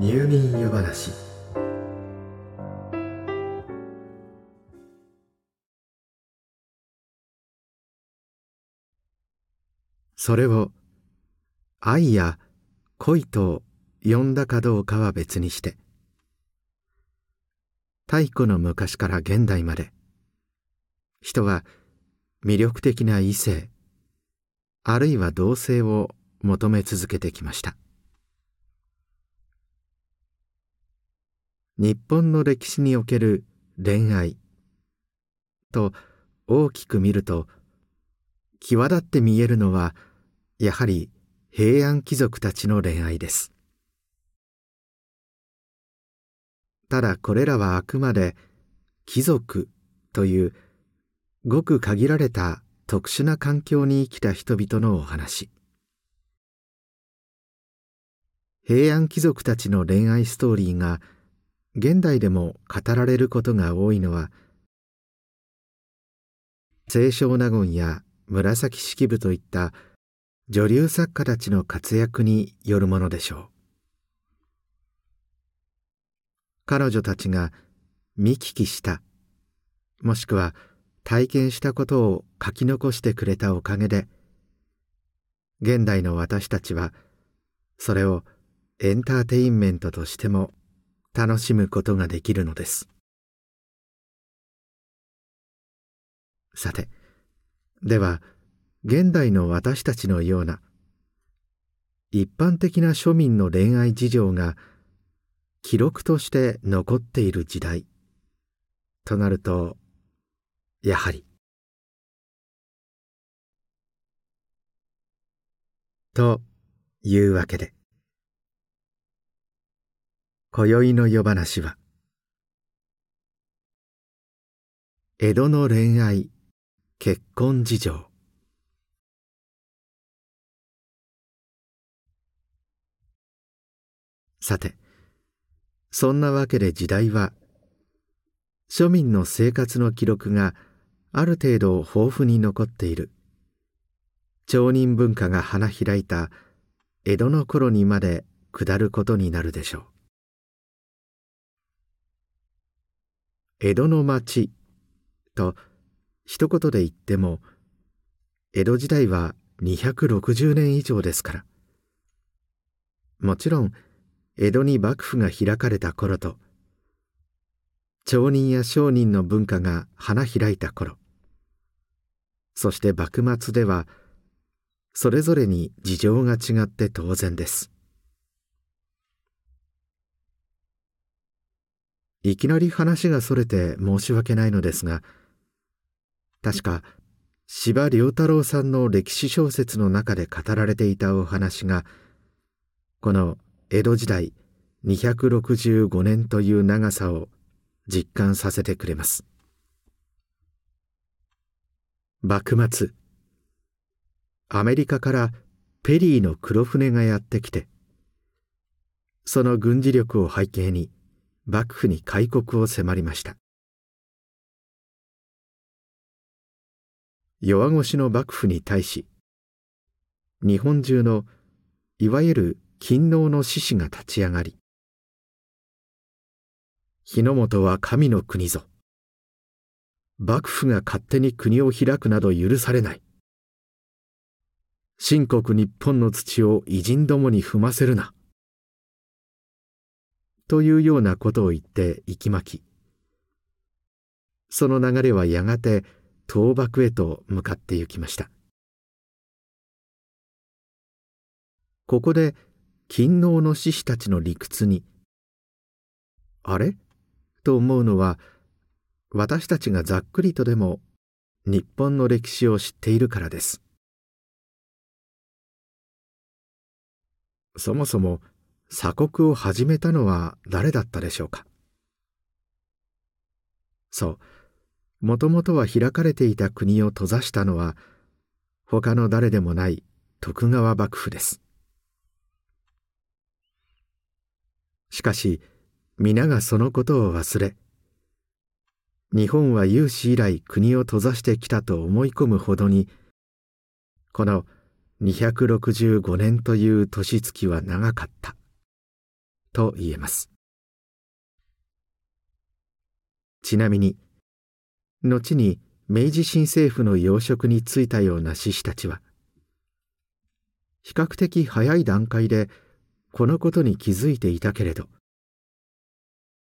入眠湯話。それを愛や恋と呼んだかどうかは別にして。太古の昔から現代まで。人は魅力的な異性あるいは同性を求め続けてきました。日本の歴史における恋愛。と大きく見ると際立って見えるのはやはり平安貴族たちの恋愛です。ただこれらはあくまで貴族というごく限られた特殊な環境に生きた人々のお話。平安貴族たちの恋愛ストーリーが現代でも語られることが多いのは清少納言や紫式部といった女流作家たちの活躍によるものでしょう。彼女たちが見聞きしたもしくは体験したことを書き残してくれたおかげで現代の私たちはそれをエンターテインメントとしても楽しむことができるのです。さてでは現代の私たちのような一般的な庶民の恋愛事情が記録として残っている時代となるとやはりというわけで今宵の夜話は。江戸の恋愛結婚事情。さてそんなわけで時代は庶民の生活の記録がある程度豊富に残っている。町人文化が花開いた江戸の頃にまで下ることになるでしょう。江戸の町と一言で言っても江戸時代は260年以上ですから。もちろん江戸に幕府が開かれた頃と町人や商人の文化が花開いた頃そして幕末ではそれぞれに事情が違って当然です。いきなり話がそれて申し訳ないのですが確か司馬遼太郎さんの歴史小説の中で語られていたお話がこの江戸時代265年という長さを実感させてくれます。幕末アメリカからペリーの黒船がやってきてその軍事力を背景に幕府に開国を迫りました。弱腰の幕府に対し日本中のいわゆる勤王の志士が立ち上がり日の本は神の国ぞ。幕府が勝手に国を開くなど許されない。秦国日本の土を偉人どもに踏ませるな。というようなことを言って息巻き。その流れはやがて倒幕へと向かって行きました。ここで勤王の志士たちの理屈に「あれ?」と思うのは私たちがざっくりとでも日本の歴史を知っているからです。そもそも鎖国を始めたのは誰だったでしょうか？そう。もともとは開かれていた国を閉ざしたのは他の誰でもない徳川幕府です。しかし皆がそのことを忘れ日本は有史以来国を閉ざしてきたと思い込むほどにこの265年という年月は長かった。と言えます。ちなみに後に明治新政府の要職に就いたような志士たちは比較的早い段階でこのことに気づいていたけれど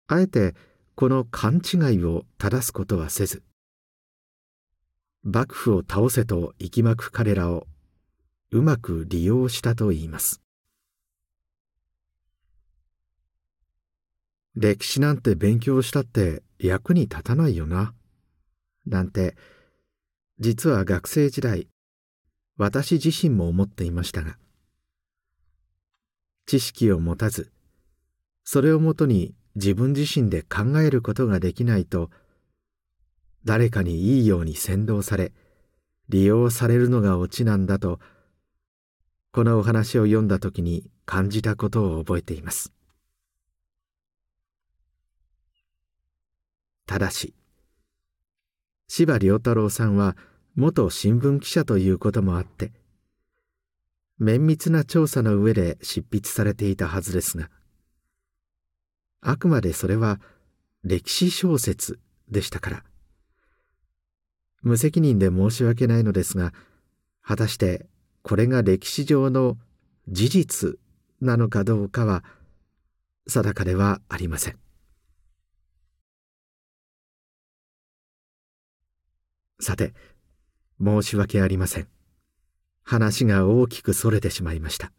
あえてこの勘違いを正すことはせず幕府を倒せと息巻く彼らをうまく利用したといいます。歴史なんて勉強したって役に立たないよな。なんて実は学生時代私自身も思っていましたが。知識を持たずそれをもとに自分自身で考えることができないと誰かにいいように先導され利用されるのがオチなんだとこのお話を読んだ時に感じたことを覚えています。ただし柴良太郎さんは元新聞記者ということもあって綿密な調査の上で執筆されていたはずですがあくまでそれは歴史小説でしたから無責任で申し訳ないのですが果たしてこれが歴史上の事実なのかどうかは定かではありません。さて申し訳ありません。話が大きくそれてしまいました。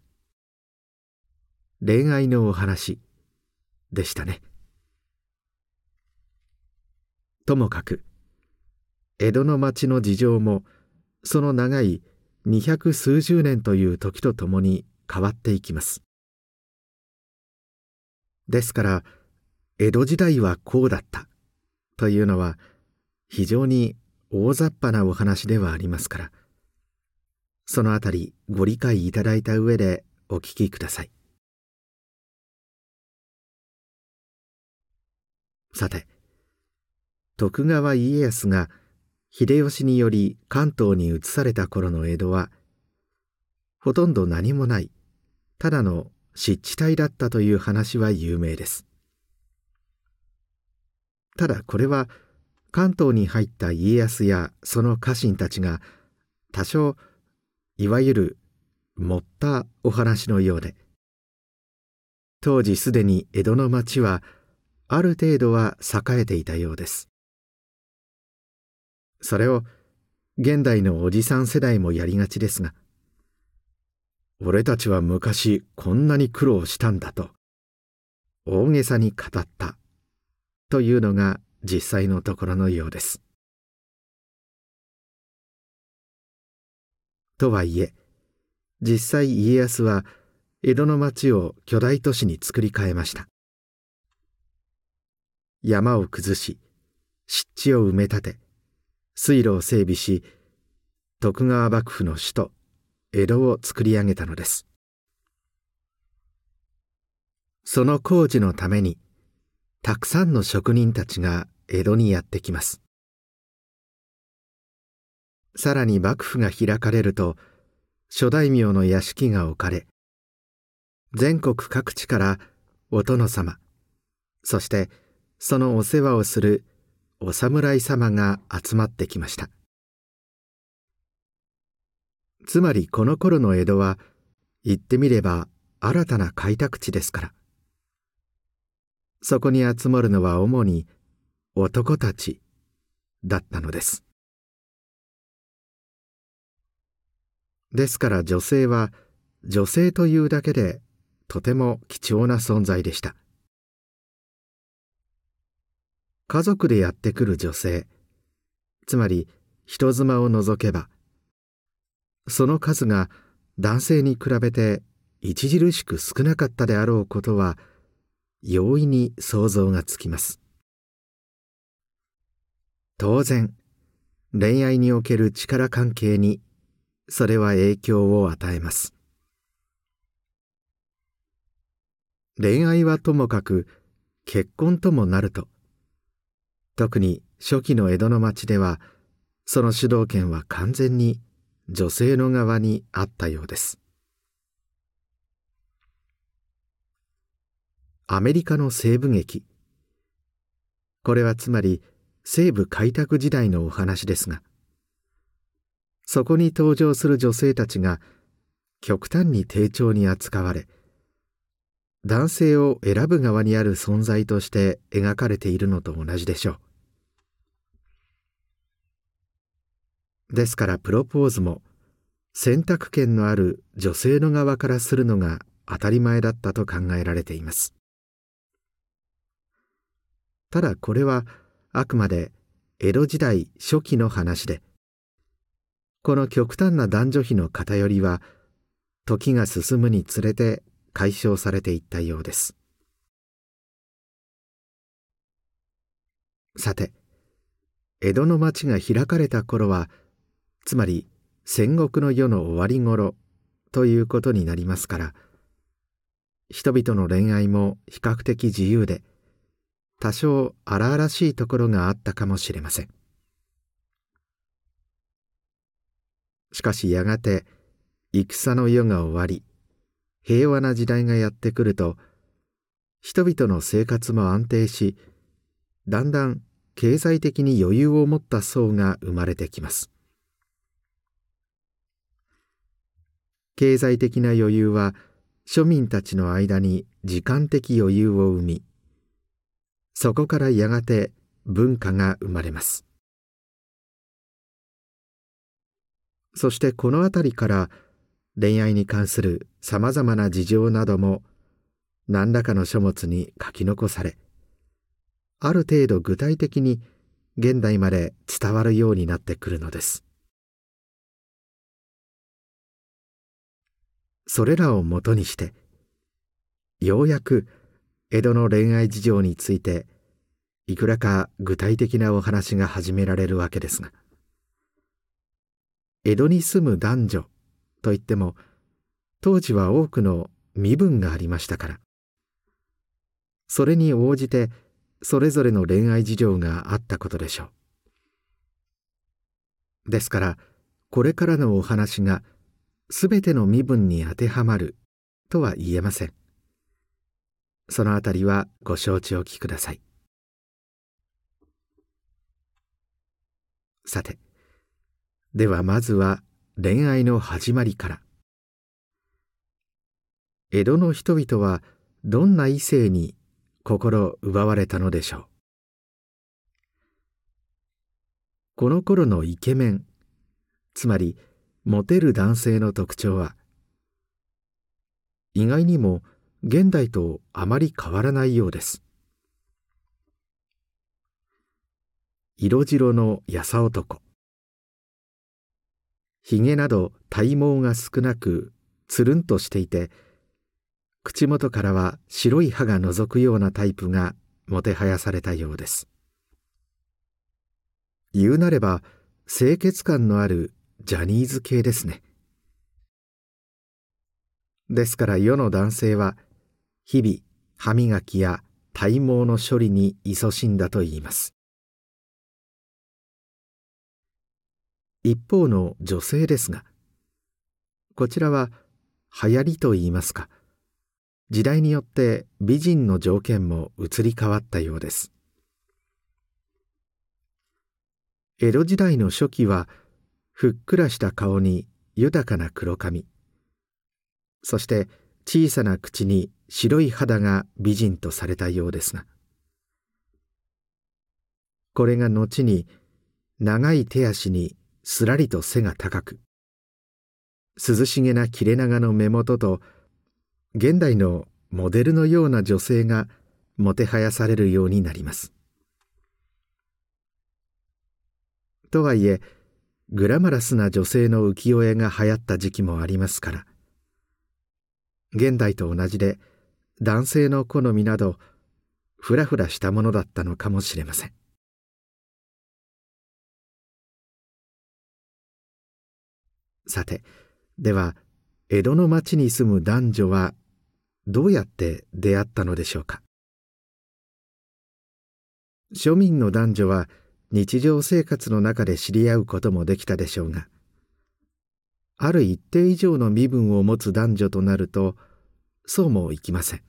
恋愛のお話でしたね。ともかく江戸の町の事情もその長い二百数十年という時とともに変わっていきます。ですから江戸時代はこうだったというのは非常に大雑把なお話ではありますから。そのあたりご理解いただいた上でお聞きください。さて徳川家康が秀吉により関東に移された頃の江戸はほとんど何もないただの湿地帯だったという話は有名です。ただこれは関東に入った家康やその家臣たちが多少いわゆる盛ったお話のようで。当時すでに江戸の町はある程度は栄えていたようです。それを現代のおじさん世代もやりがちですが俺たちは昔こんなに苦労したんだと大げさに語ったというのが実際のところのようです。とはいえ実際家康は江戸の町を巨大都市に作り変えました山を崩し湿地を埋め立て水路を整備し徳川幕府の首都江戸を作り上げたのですその工事のためにたくさんの職人たちが江戸にやってきます。さらに幕府が開かれると諸大名の屋敷が置かれ全国各地からお殿様そしてそのお世話をするお侍様が集まってきました。つまりこの頃の江戸は言ってみれば新たな開拓地ですから。そこに集まるのは主に男たちだったのです。ですから女性は女性というだけでとても貴重な存在でした。家族でやってくる女性つまり人妻を除けばその数が男性に比べて著しく少なかったであろうことは容易に想像がつきます。当然恋愛における力関係にそれは影響を与えます。恋愛はともかく結婚ともなると特に初期の江戸の町ではその主導権は完全に女性の側にあったようです。アメリカの西部劇。これはつまり西部開拓時代のお話ですがそこに登場する女性たちが極端に丁重に扱われ男性を選ぶ側にある存在として描かれているのと同じでしょう。ですからプロポーズも選択権のある女性の側からするのが当たり前だったと考えられています。ただこれはあくまで江戸時代初期の話でこの極端な男女比の偏りは時が進むにつれて解消されていったようです。さて江戸の町が開かれた頃はつまり戦国の世の終わり頃ということになりますから人々の恋愛も比較的自由で多少荒々しいところがあったかもしれません。しかしやがて戦の世が終わり平和な時代がやってくると人々の生活も安定しだんだん経済的に余裕を持った層が生まれてきます。経済的な余裕は庶民たちの間に時間的余裕を生みそこからやがて文化が生まれます。そしてこの辺りから恋愛に関するさまざまな事情なども何らかの書物に書き残されある程度具体的に現代まで伝わるようになってくるのです。それらをもとにしてようやく江戸の恋愛事情についていくらか具体的なお話が始められるわけですが。江戸に住む男女といっても当時は多くの身分がありましたから。それに応じてそれぞれの恋愛事情があったことでしょう。ですからこれからのお話が全ての身分に当てはまるとは言えません。そのあたりはご承知おきください。さてではまずは恋愛の始まりから。江戸の人々はどんな異性に心奪われたのでしょう。この頃のイケメンつまりモテる男性の特徴は意外にも現代とあまり変わらないようです。色白のやさ男。ひげなど体毛が少なくつるんとしていて口元からは白い歯がのぞくようなタイプがもてはやされたようです。言うなれば清潔感のあるジャニーズ系ですね。ですから世の男性は日々歯磨きや体毛の処理に勤しんだといいます。一方の女性ですがこちらは流行りといいますか時代によって美人の条件も移り変わったようです。江戸時代の初期はふっくらした顔に豊かな黒髪そして小さな口に白い肌が美人とされたようですが。これが後に長い手足にすらりと背が高く涼しげな切れ長の目元と現代のモデルのような女性がもてはやされるようになります。とはいえグラマラスな女性の浮世絵が流行った時期もありますから現代と同じで男性の好みなどふらふらしたものだったのかもしれません。さてでは江戸の町に住む男女はどうやって出会ったのでしょうか？庶民の男女は日常生活の中で知り合うこともできたでしょうがある一定以上の身分を持つ男女となるとそうもいきません。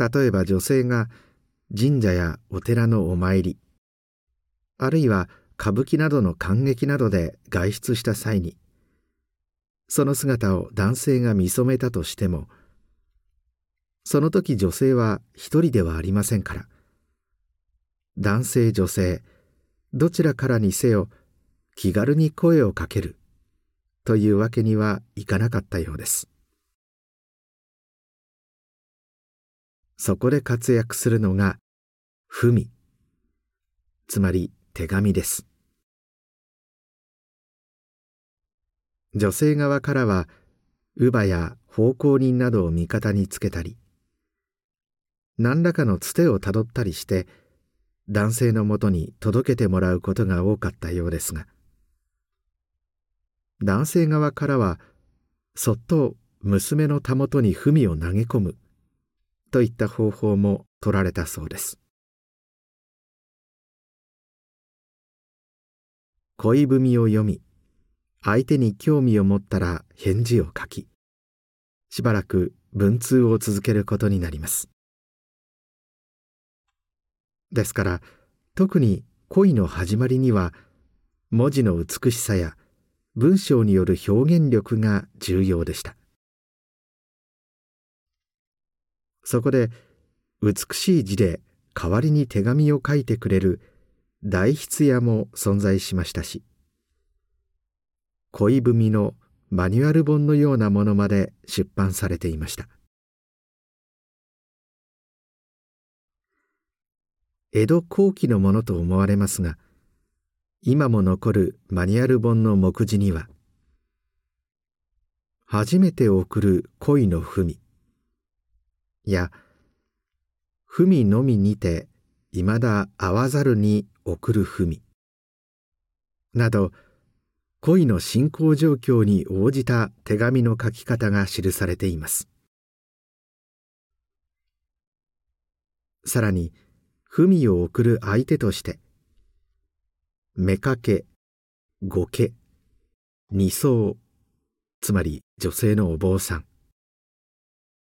例えば女性が神社やお寺のお参りあるいは歌舞伎などの感激などで外出した際にその姿を男性が見初めたとしてもその時女性は一人ではありませんから男性女性どちらからにせよ気軽に声をかけるというわけにはいかなかったようです。そこで活躍するのが文。つまり手紙です。女性側からは乳母や奉公人などを味方につけたり何らかのつてをたどったりして男性のもとに届けてもらうことが多かったようですが男性側からはそっと娘のたもとに文を投げ込む。といった方法も取られたそうです。恋文を読み相手に興味を持ったら返事を書きしばらく文通を続けることになります。ですから特に恋の始まりには文字の美しさや文章による表現力が重要でした。そこで美しい字で代わりに手紙を書いてくれる代筆屋も存在しましたし恋文のマニュアル本のようなものまで出版されていました。江戸後期のものと思われますが今も残るマニュアル本の目次には「初めて送る恋の文」や「文のみにていまだ会わざるに送る文」など恋の進行状況に応じた手紙の書き方が記されています。さらに文を送る相手として妾御家二層つまり女性のお坊さん。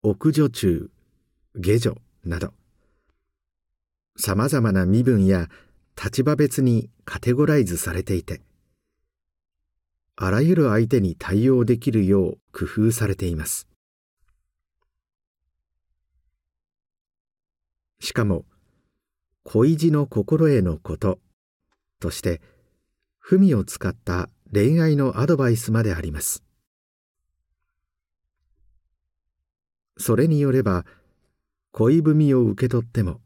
奥女中下女など。さまざまな身分や立場別にカテゴライズされていてあらゆる相手に対応できるよう工夫されています。しかも恋路の心へのこととして文を使った恋愛のアドバイスまであります。それによれば恋文を受け取っても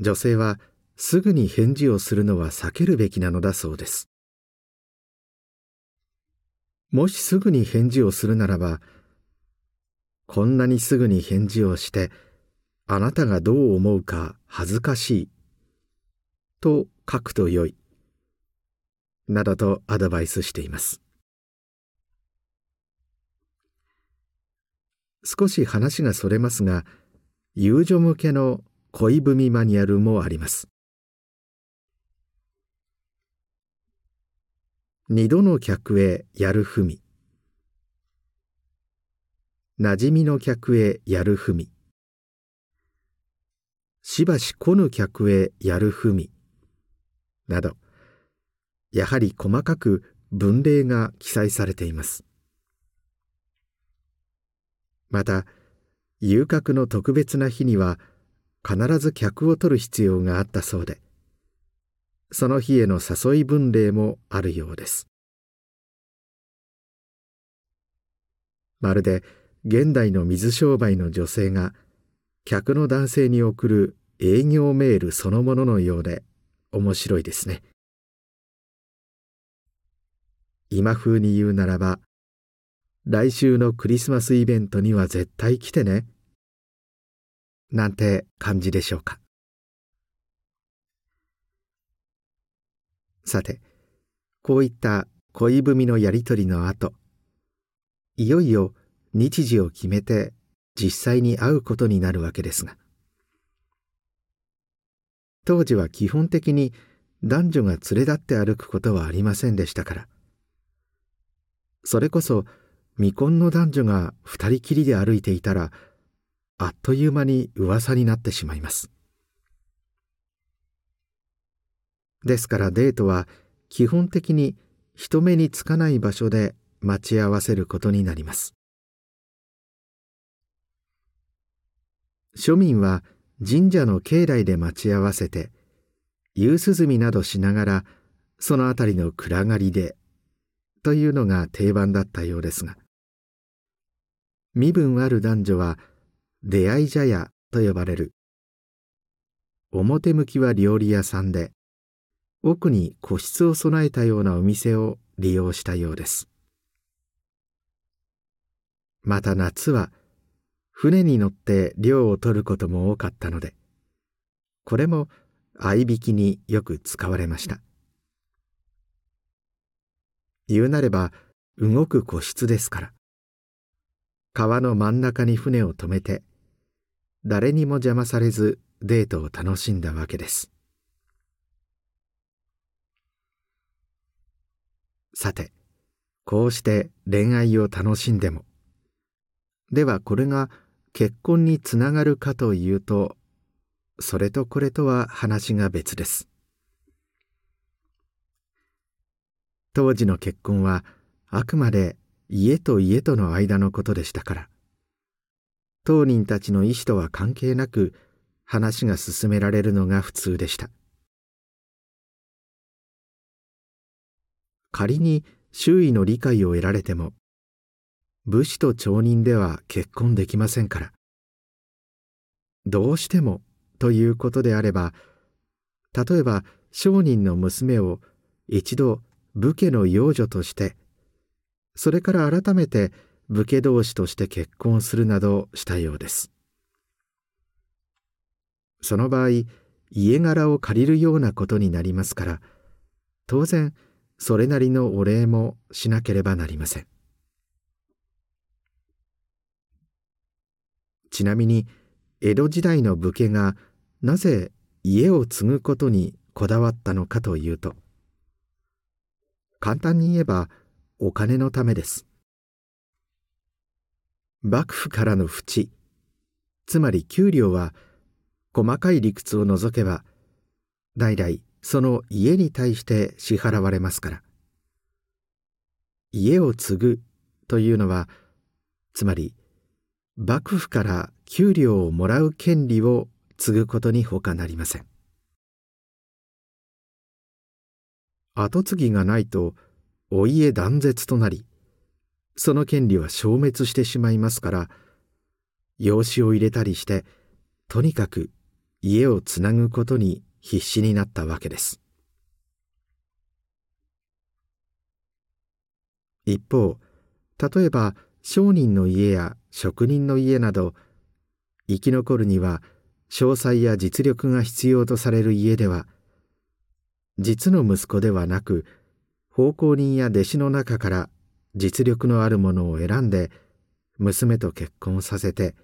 女性はすぐに返事をするのは避けるべきなのだそうですもしすぐに返事をするならばこんなにすぐに返事をしてあなたがどう思うか恥ずかしい。と書くとよい。などとアドバイスしています。少し話がそれますが、遊女向けの恋文マニュアルもあります。二度の客へやるふみ。なじみの客へやるふみ。しばし来ぬ客へやるふみなどやはり細かく文例が記載されていますまた遊郭の特別な日には必ず客を取る必要があったそうでその日への誘い文例もあるようです。まるで現代の水商売の女性が客の男性に送る営業メールそのもののようで面白いですね。今風に言うならば来週のクリスマスイベントには絶対来てね。なんて感じでしょうか。さてこういった恋文のやり取りの後いよいよ日時を決めて実際に会うことになるわけですが。当時は基本的に男女が連れ立って歩くことはありませんでしたから。それこそ未婚の男女が二人きりで歩いていたらあっという間に噂になってしまいます。ですからデートは基本的に人目につかない場所で待ち合わせることになります。庶民は神社の境内で待ち合わせて夕涼みなどしながらその辺りの暗がりでというのが定番だったようですが。身分ある男女は出会い茶屋と呼ばれる。表向きは料理屋さんで奥に個室を備えたようなお店を利用したようです。また夏は船に乗って漁を取ることも多かったのでこれも合いびきによく使われました。言うなれば動く個室ですから。川の真ん中に船を止めて誰にも邪魔されずデートを楽しんだわけです。さてこうして恋愛を楽しんでもではこれが結婚につながるかというとそれとこれとは話が別です。当時の結婚はあくまで家と家との間のことでしたから。当人たちの意思とは関係なく話が進められるのが普通でした。仮に周囲の理解を得られても武士と町人では結婚できませんから。どうしてもということであれば例えば商人の娘を一度武家の養女としてそれから改めて武家同士として結婚するなどしたようです。その場合家柄を借りるようなことになりますから当然それなりのお礼もしなければなりません。ちなみに江戸時代の武家がなぜ家を継ぐことにこだわったのかというと簡単に言えばお金のためです。幕府からの淵。つまり給料は細かい理屈を除けば代々その家に対して支払われますから。家を継ぐというのはつまり幕府から給料をもらう権利を継ぐことに他なりません。跡継ぎがないとお家断絶となりその権利は消滅してしまいますから養子を入れたりしてとにかく家をつなぐことに必死になったわけです。一方例えば商人の家や職人の家など生き残るには詳細や実力が必要とされる家では実の息子ではなく奉公人や弟子の中から実力のあるものを選んで娘と結婚させて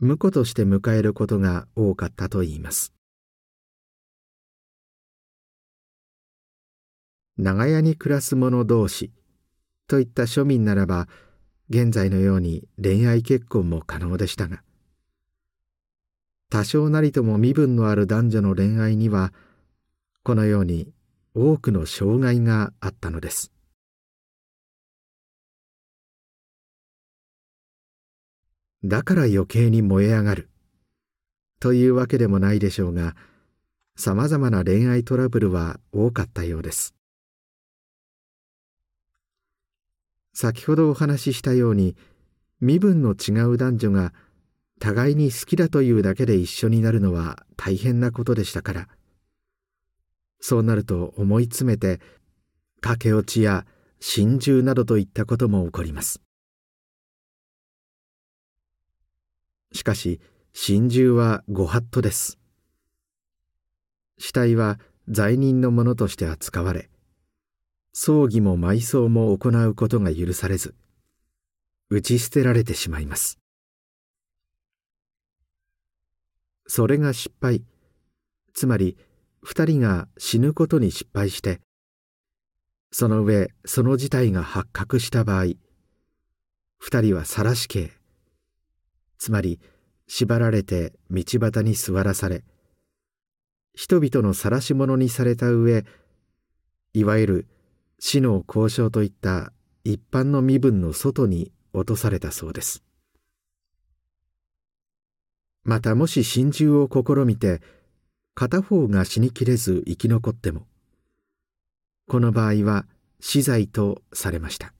婿として迎えることが多かったといいます。長屋に暮らす者同士といった庶民ならば現在のように恋愛結婚も可能でしたが多少なりとも身分のある男女の恋愛にはこのように多くの障害があったのです。だから余計に燃え上がる。というわけでもないでしょうがさまざまな恋愛トラブルは多かったようです。先ほどお話ししたように身分の違う男女が互いに好きだというだけで一緒になるのは大変なことでしたからそうなると思い詰めて駆け落ちや心中などといったことも起こります。しかし心中はご法度です。死体は罪人のものとして扱われ葬儀も埋葬も行うことが許されず打ち捨てられてしまいます。それが失敗つまり二人が死ぬことに失敗してその上その事態が発覚した場合二人は晒し刑つまり縛られて道端に座らされ人々の晒し者にされた上いわゆる死の交渉といった一般の身分の外に落とされたそうです。またもし心中を試みて片方が死にきれず生き残ってもこの場合は死罪とされました。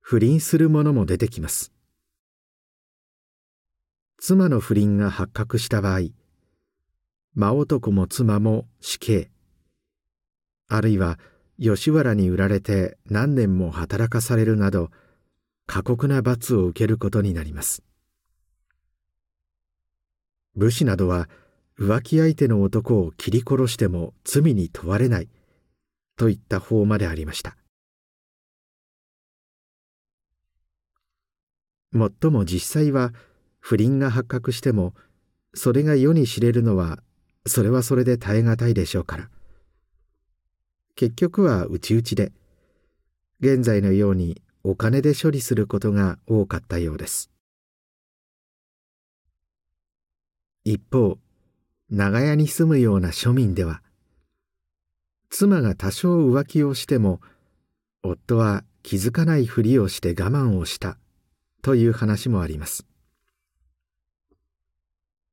不倫する者も出てきます。妻の不倫が発覚した場合真男も妻も死刑あるいは吉原に売られて何年も働かされるなど過酷な罰を受けることになります。武士などは浮気相手の男を切り殺しても罪に問われないといった法までありました。もっとも実際は不倫が発覚してもそれが世に知れるのはそれはそれで耐え難いでしょうから。結局は内々で現在のようにお金で処理することが多かったようです。一方長屋に住むような庶民では妻が多少浮気をしても夫は気づかないふりをして我慢をしたという話もあります。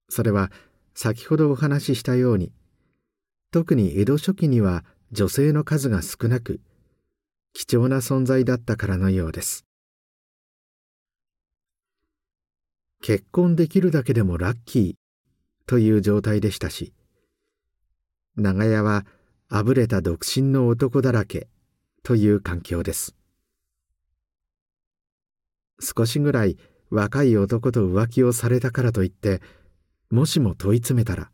それは先ほどお話ししたように特に江戸初期には女性の数が少なく貴重な存在だったからのようです。結婚できるだけでもラッキー。という状態でしたし長屋はあぶれた独身の男だらけという環境です。少しぐらい若い男と浮気をされたからといってもしも問い詰めたら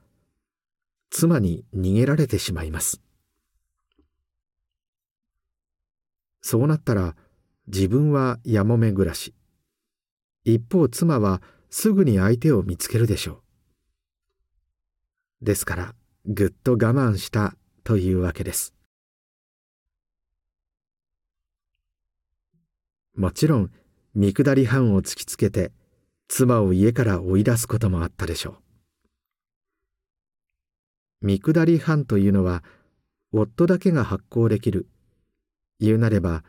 妻に逃げられてしまいます。そうなったら自分はやもめ暮らし。一方妻はすぐに相手を見つけるでしょう。ですからぐっと我慢したというわけです。もちろん見下り班を突きつけて妻を家から追い出すこともあったでしょう。見下り班というのは夫だけが発行できる。言うなれば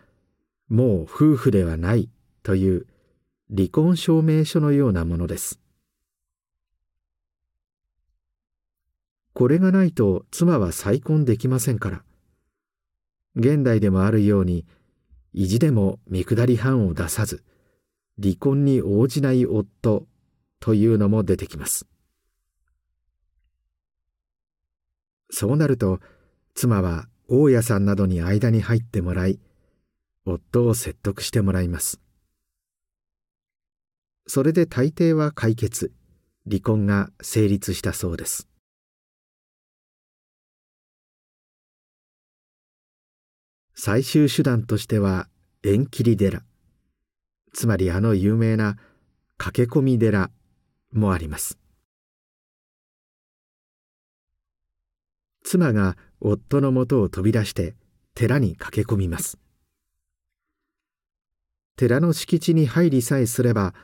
もう夫婦ではないという離婚証明書のようなものです。これがないと妻は再婚できませんから。現代でもあるように意地でも見下り犯を出さず離婚に応じない夫というのも出てきます。そうなると妻は大家さんなどに間に入ってもらい夫を説得してもらいます。それで大抵は解決離婚が成立したそうです。最終手段としては縁切り寺。つまりあの有名な駆け込み寺もあります。妻が夫のもとを飛び出して寺に駆け込みます。寺の敷地に入りさえすれば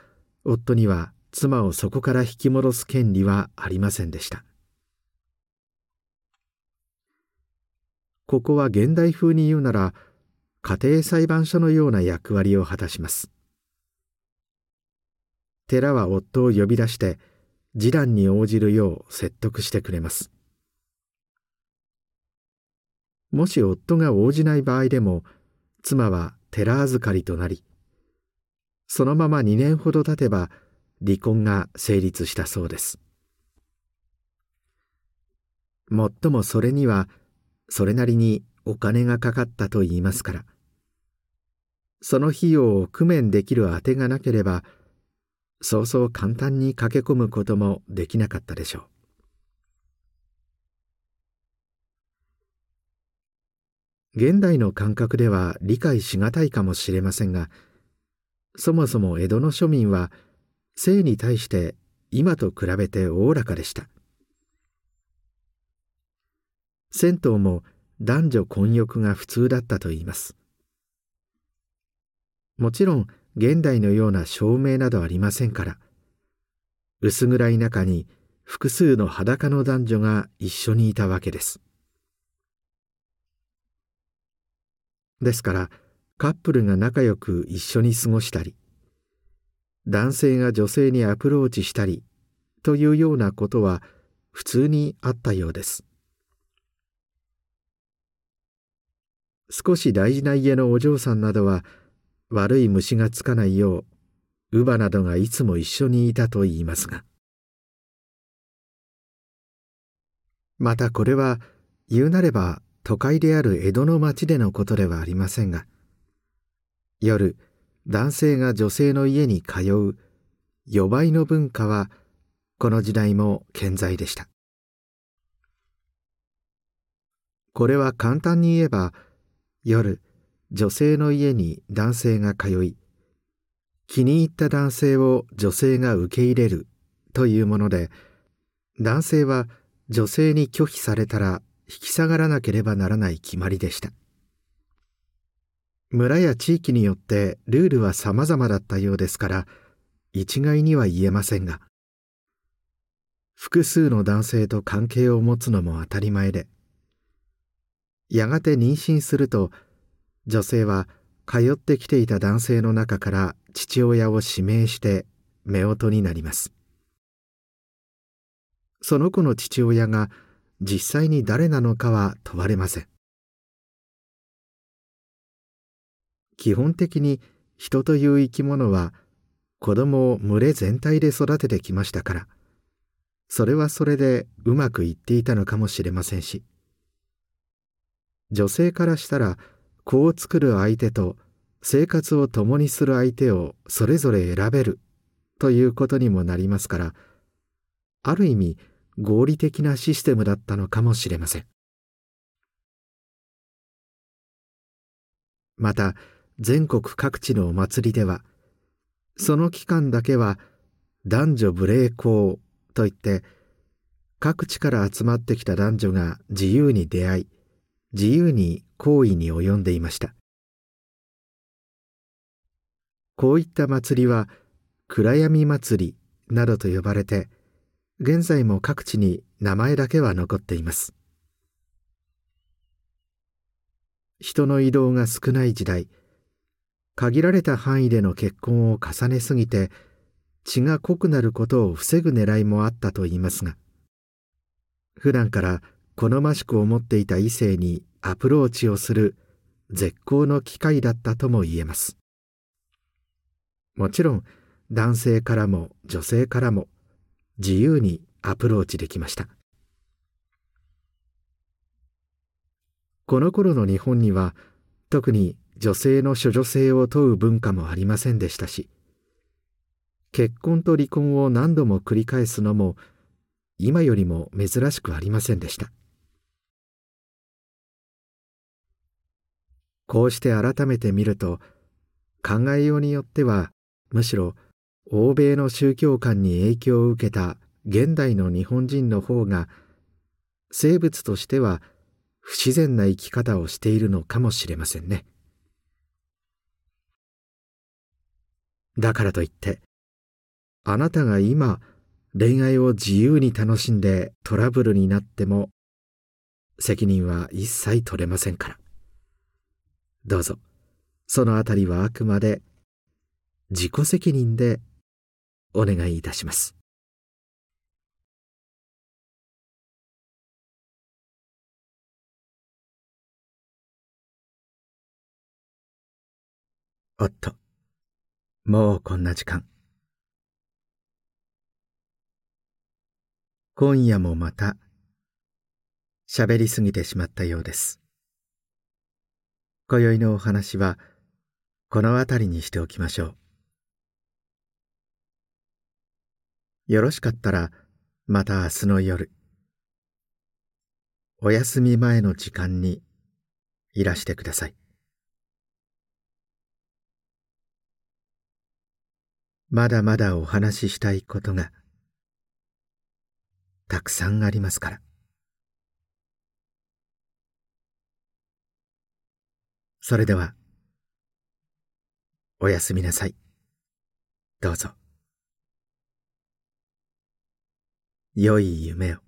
夫には妻をそこから引き戻す権利はありませんでした。ここは現代風に言うなら家庭裁判所のような役割を果たします。寺は夫を呼び出して示談に応じるよう説得してくれます。もし夫が応じない場合でも妻は寺預かりとなりそのまま2年ほど経てば離婚が成立したそうです。もっともそれにはそれなりにお金がかかったと言いますから。その費用を工面できるあてがなければそうそう簡単に駆け込むこともできなかったでしょう。現代の感覚では理解しがたいかもしれませんがそもそも江戸の庶民は性に対して今と比べておおらかでした。銭湯も男女混浴が普通だったといいます。もちろん現代のような照明などありませんから。薄暗い中に複数の裸の男女が一緒にいたわけです。ですからカップルが仲良く一緒に過ごしたり男性が女性にアプローチしたりというようなことは普通にあったようです。少し大事な家のお嬢さんなどは悪い虫がつかないよう乳母などがいつも一緒にいたと言いますが。またこれは言うなれば都会である江戸の町でのことではありませんが夜男性が女性の家に通う予売の文化はこの時代も健在でした。これは簡単に言えば夜女性の家に男性が通い気に入った男性を女性が受け入れるというもので男性は女性に拒否されたら引き下がらなければならない決まりでした。村や地域によってルールは様々だったようですから一概には言えませんが複数の男性と関係を持つのも当たり前でやがて妊娠すると女性は通ってきていた男性の中から父親を指名して夫婦になります。その子の父親が実際に誰なのかは問われません。基本的に人という生き物は子供を群れ全体で育ててきましたからそれはそれでうまくいっていたのかもしれませんし女性からしたら子を作る相手と生活を共にする相手をそれぞれ選べるということにもなりますからある意味合理的なシステムだったのかもしれません。また全国各地のお祭りではその期間だけは男女無礼講といって各地から集まってきた男女が自由に出会い自由に行為に及んでいました。こういった祭りは暗闇祭りなどと呼ばれて現在も各地に名前だけは残っています。人の移動が少ない時代限られた範囲での結婚を重ねすぎて血が濃くなることを防ぐ狙いもあったといいますが普段から好ましく思っていた異性にアプローチをする絶好の機会だったとも言えます。もちろん男性からも女性からも自由にアプローチできました。この頃の日本には特に女性の処女性を問う文化もありませんでしたし結婚と離婚を何度も繰り返すのも今よりも珍しくありませんでした。こうして改めて見ると考えようによってはむしろ欧米の宗教観に影響を受けた現代の日本人の方が生物としては不自然な生き方をしているのかもしれませんね。だからといってあなたが今恋愛を自由に楽しんでトラブルになっても責任は一切取れませんからどうぞそのあたりはあくまで自己責任でお願いいたします。おっと、もうこんな時間。今夜もまた、喋りすぎてしまったようです。今宵のお話は、この辺りにしておきましょう。よろしかったらまた明日の夜お休み前の時間にいらしてくださいまだまだお話ししたいことがたくさんありますからそれでは、おやすみなさい。どうぞ。良い夢を。